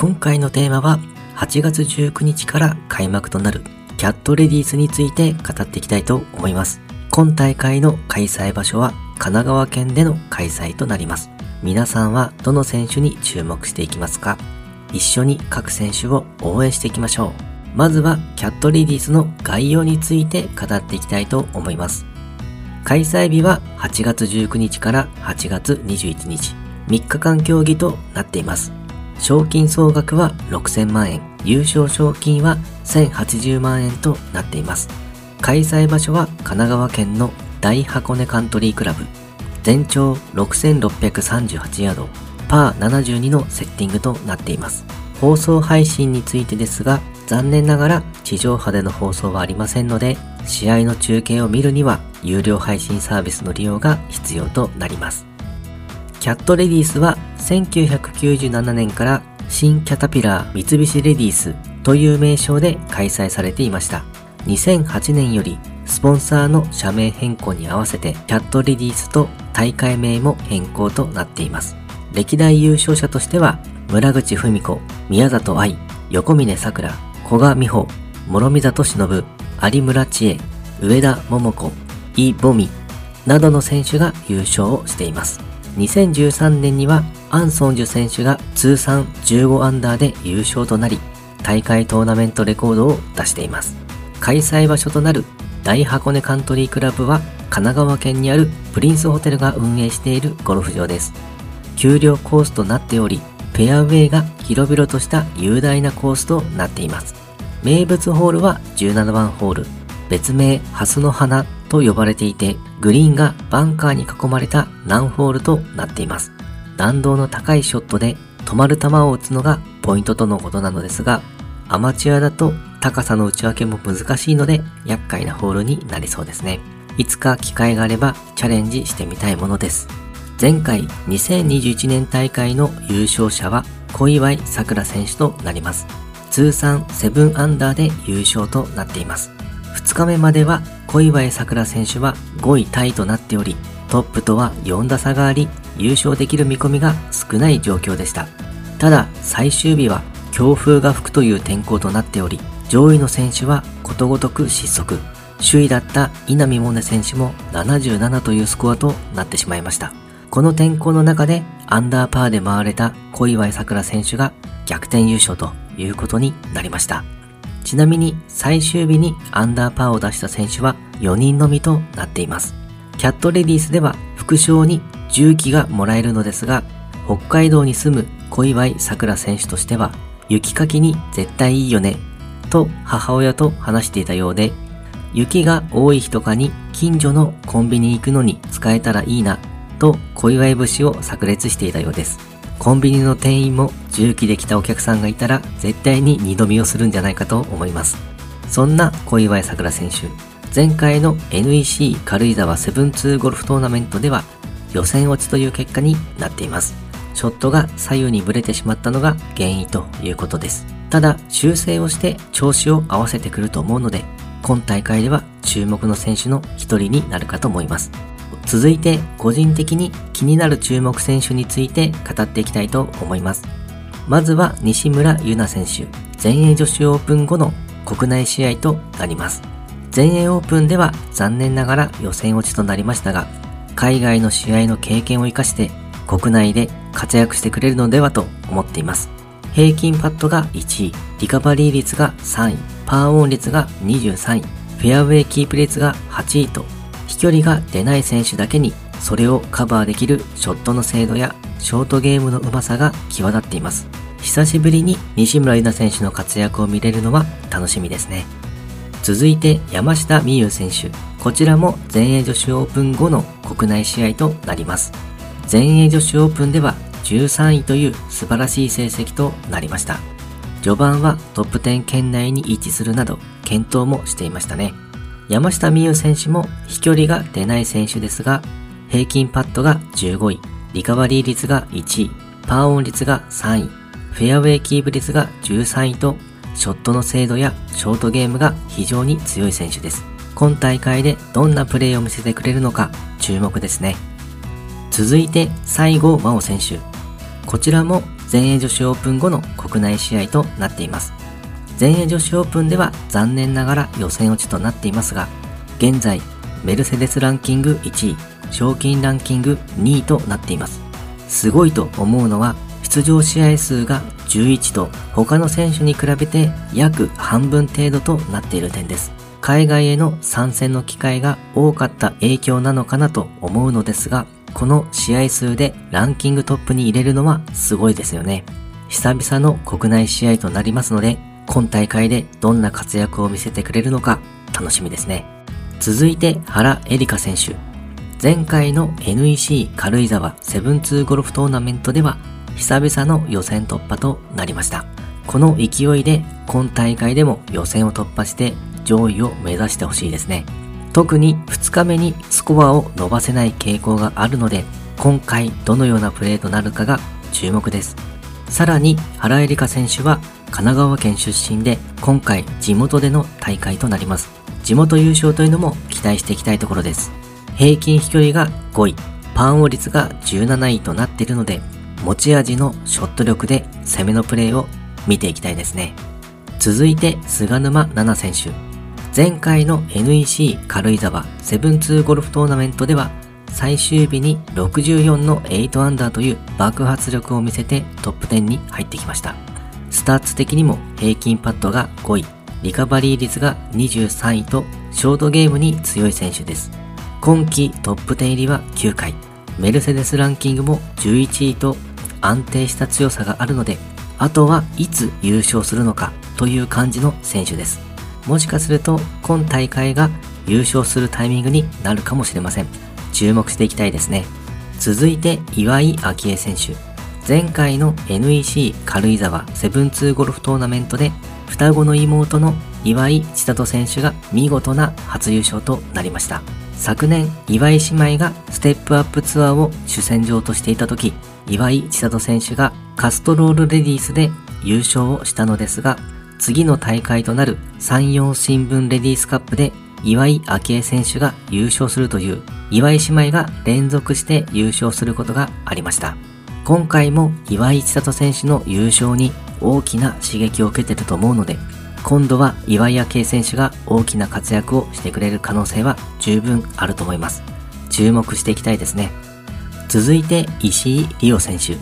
今回のテーマは8月19日から開幕となるキャットレディースについて語っていきたいと思います。今大会の開催場所は神奈川県での開催となります。皆さんはどの選手に注目していきますか？一緒に各選手を応援していきましょう。まずはキャットレディースの概要について語っていきたいと思います。開催日は8月19日から8月21日、3日間競技となっています。賞金総額は6000万円、優勝賞金は1080万円となっています。開催場所は神奈川県の大箱根カントリークラブ。全長6638ヤード、パー72のセッティングとなっています。放送配信についてですが、残念ながら地上波での放送はありませんので、試合の中継を見るには有料配信サービスの利用が必要となります。キャットレディースは1997年から新キャタピラー三菱レディースという名称で開催されていました。2008年よりスポンサーの社名変更に合わせてキャットレディースと大会名も変更となっています。歴代優勝者としては村口文子、宮里愛、横峰桜、古賀美穂、諸見里忍、有村千恵、上田桃子、イ・ボミなどの選手が優勝をしています。2013年にはアンソンジュ選手が通算15アンダーで優勝となり、大会トーナメントレコードを出しています。開催場所となる大箱根カントリークラブは神奈川県にあるプリンスホテルが運営しているゴルフ場です。丘陵コースとなっており、フェアウェイが広々とした雄大なコースとなっています。名物ホールは17番ホール、別名ハスの花と呼ばれていて、グリーンがバンカーに囲まれた難ホールとなっています。弾道の高いショットで止まる球を打つのがポイントとのことなのですが、アマチュアだと高さの内訳も難しいので厄介なホールになりそうですね。いつか機会があればチャレンジしてみたいものです。前回2021年大会の優勝者は小祝さくら選手となります。通算7アンダーで優勝となっています。2日目までは小祝さくら選手は5位タイとなっており、トップとは4打差があり、優勝できる見込みが少ない状況でした。ただ、最終日は強風が吹くという天候となっており、上位の選手はことごとく失速。首位だった稲見萌寧選手も77というスコアとなってしまいました。この天候の中でアンダーパーで回れた小祝さくら選手が逆転優勝ということになりました。ちなみに最終日にアンダーパーを出した選手は4人のみとなっています。キャットレディースでは副賞に重機がもらえるのですが、北海道に住む小祝さくら選手としては、雪かきに絶対いいよね、と母親と話していたようで、雪が多い日とかに近所のコンビニ行くのに使えたらいいな、と小祝節を炸裂していたようです。コンビニの店員も重機で来たお客さんがいたら絶対に二度見をするんじゃないかと思います。そんな小祝さくら選手、前回の NEC 軽井沢セブンツーゴルフトーナメントでは予選落ちという結果になっています。ショットが左右にブレてしまったのが原因ということです。ただ修正をして調子を合わせてくると思うので、今大会では注目の選手の一人になるかと思います。続いて個人的に気になる注目選手について語っていきたいと思います。まずは西村優菜選手、全英女子オープン後の国内試合となります。全英オープンでは残念ながら予選落ちとなりましたが、海外の試合の経験を活かして国内で活躍してくれるのではと思っています。平均パットが1位、リカバリー率が3位、パーオン率が23位、フェアウェイキープ率が8位と、飛距離が出ない選手だけにそれをカバーできるショットの精度やショートゲームの上手さが際立っています。久しぶりに西村優菜選手の活躍を見れるのは楽しみですね。続いて山下美優選手。こちらも全英女子オープン後の国内試合となります。全英女子オープンでは13位という素晴らしい成績となりました。序盤はトップ10圏内に位置するなど検討もしていましたね。山下美優選手も飛距離が出ない選手ですが、平均パットが15位、リカバリー率が1位、パーオン率が3位、フェアウェイキープ率が13位とショットの精度やショートゲームが非常に強い選手です。今大会でどんなプレーを見せてくれるのか注目ですね。続いて西郷真央選手。こちらも全英女子オープン後の国内試合となっています。全英女子オープンでは残念ながら予選落ちとなっていますが、現在メルセデスランキング1位、賞金ランキング2位となっています。すごいと思うのは出場試合数が11と他の選手に比べて約半分程度となっている点です。海外への参戦の機会が多かった影響なのかなと思うのですが、この試合数でランキングトップに入れるのはすごいですよね。久々の国内試合となりますので、今大会でどんな活躍を見せてくれるのか楽しみですね。続いて原エリカ選手。前回の NEC 軽井沢7-2ゴルフトーナメントでは久々の予選突破となりました。この勢いで今大会でも予選を突破して上位を目指してほしいですね。特に2日目にスコアを伸ばせない傾向があるので、今回どのようなプレーとなるかが注目です。さらに原恵梨香選手は神奈川県出身で今回地元での大会となります。地元優勝というのも期待していきたいところです。平均飛距離が5位、パンオ率が17位となっているので、持ち味のショット力で攻めのプレーを見ていきたいですね。続いて菅沼奈々選手。前回の NEC 軽井沢7-2ゴルフトーナメントでは最終日に64の8アンダーという爆発力を見せてトップ10に入ってきました。スタッツ的にも平均パットが5位、リカバリー率が23位とショートゲームに強い選手です。今季トップ10入りは9回、メルセデスランキングも11位と安定した強さがあるので、あとはいつ優勝するのかという感じの選手です。もしかすると今大会が優勝するタイミングになるかもしれません。注目していきたいですね。続いて岩井明恵選手。前回の NEC 軽井沢7-2ゴルフトーナメントで双子の妹の岩井千里選手が見事な初優勝となりました。昨年、岩井姉妹がステップアップツアーを主戦場としていた時、岩井千里選手がカストロールレディースで優勝をしたのですが、次の大会となる山陽新聞レディースカップで岩井明恵選手が優勝するという岩井姉妹が連続して優勝することがありました。今回も岩井千里選手の優勝に大きな刺激を受けていると思うので、今度は岩井明恵選手が大きな活躍をしてくれる可能性は十分あると思います。注目していきたいですね。続いて石井理央選手。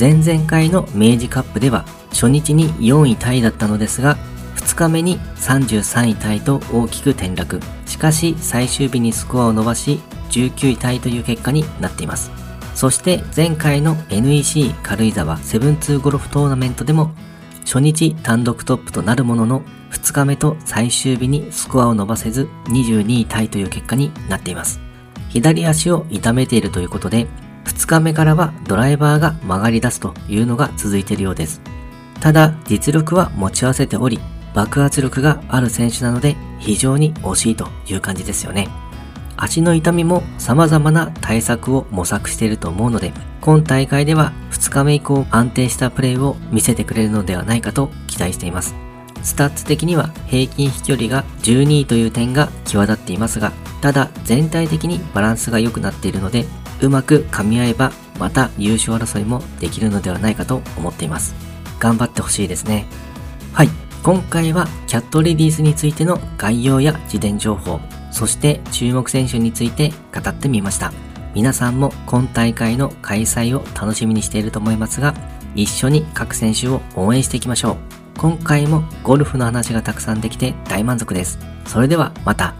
前々回の明治カップでは初日に4位タイだったのですが、2日目に33位タイと大きく転落。しかし最終日にスコアを伸ばし19位タイという結果になっています。そして前回の NEC 軽井沢7-2ゴルフトーナメントでも初日単独トップとなるものの2日目と最終日にスコアを伸ばせず22位タイという結果になっています。左足を痛めているということで2日目からはドライバーが曲がり出すというのが続いているようです。ただ実力は持ち合わせており、爆発力がある選手なので非常に惜しいという感じですよね。足の痛みも様々な対策を模索していると思うので、今大会では2日目以降安定したプレーを見せてくれるのではないかと期待しています。スタッツ的には平均飛距離が12位という点が際立っていますが、ただ全体的にバランスが良くなっているので、うまく噛み合えばまた優勝争いもできるのではないかと思っています。頑張ってほしいですね。はい。今回はキャットレディースについての概要や事前情報、そして注目選手について語ってみました。皆さんも今大会の開催を楽しみにしていると思いますが、一緒に各選手を応援していきましょう。今回もゴルフの話がたくさんできて大満足です。それではまた。